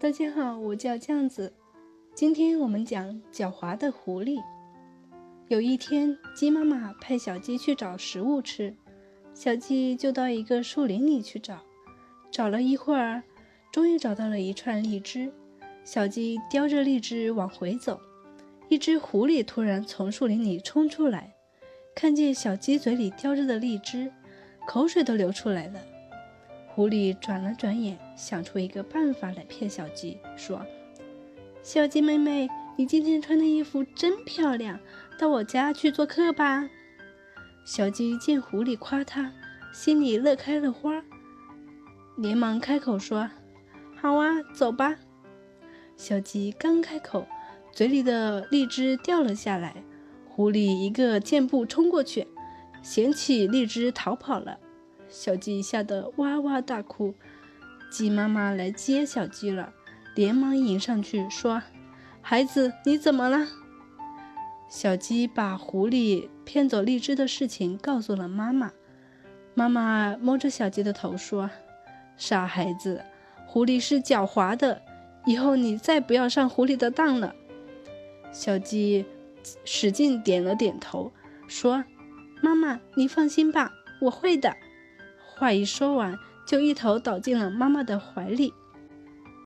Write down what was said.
大家好，我叫酱子。今天我们讲狡猾的狐狸。有一天，鸡妈妈派小鸡去找食物吃，小鸡就到一个树林里去找。找了一会儿，终于找到了一串荔枝。小鸡叼着荔枝往回走，一只狐狸突然从树林里冲出来，看见小鸡嘴里叼着的荔枝，口水都流出来了。狐狸转了转眼，想出一个办法来骗小鸡，说：“小鸡妹妹，你今天穿的衣服真漂亮，到我家去做客吧。”小鸡见狐狸夸它，心里乐开了花，连忙开口说：“好啊，走吧。”小鸡刚开口，嘴里的荔枝掉了下来，狐狸一个箭步冲过去，捡起荔枝逃跑了。小鸡吓得哇哇大哭，鸡妈妈来接小鸡了，连忙迎上去说：“孩子，你怎么了？”小鸡把狐狸骗走荔枝的事情告诉了妈妈。妈妈摸着小鸡的头说：“傻孩子，狐狸是狡猾的，以后你再不要上狐狸的当了。”小鸡使劲点了点头，说：“妈妈，你放心吧，我会的。”话一说完，就一头倒进了妈妈的怀里。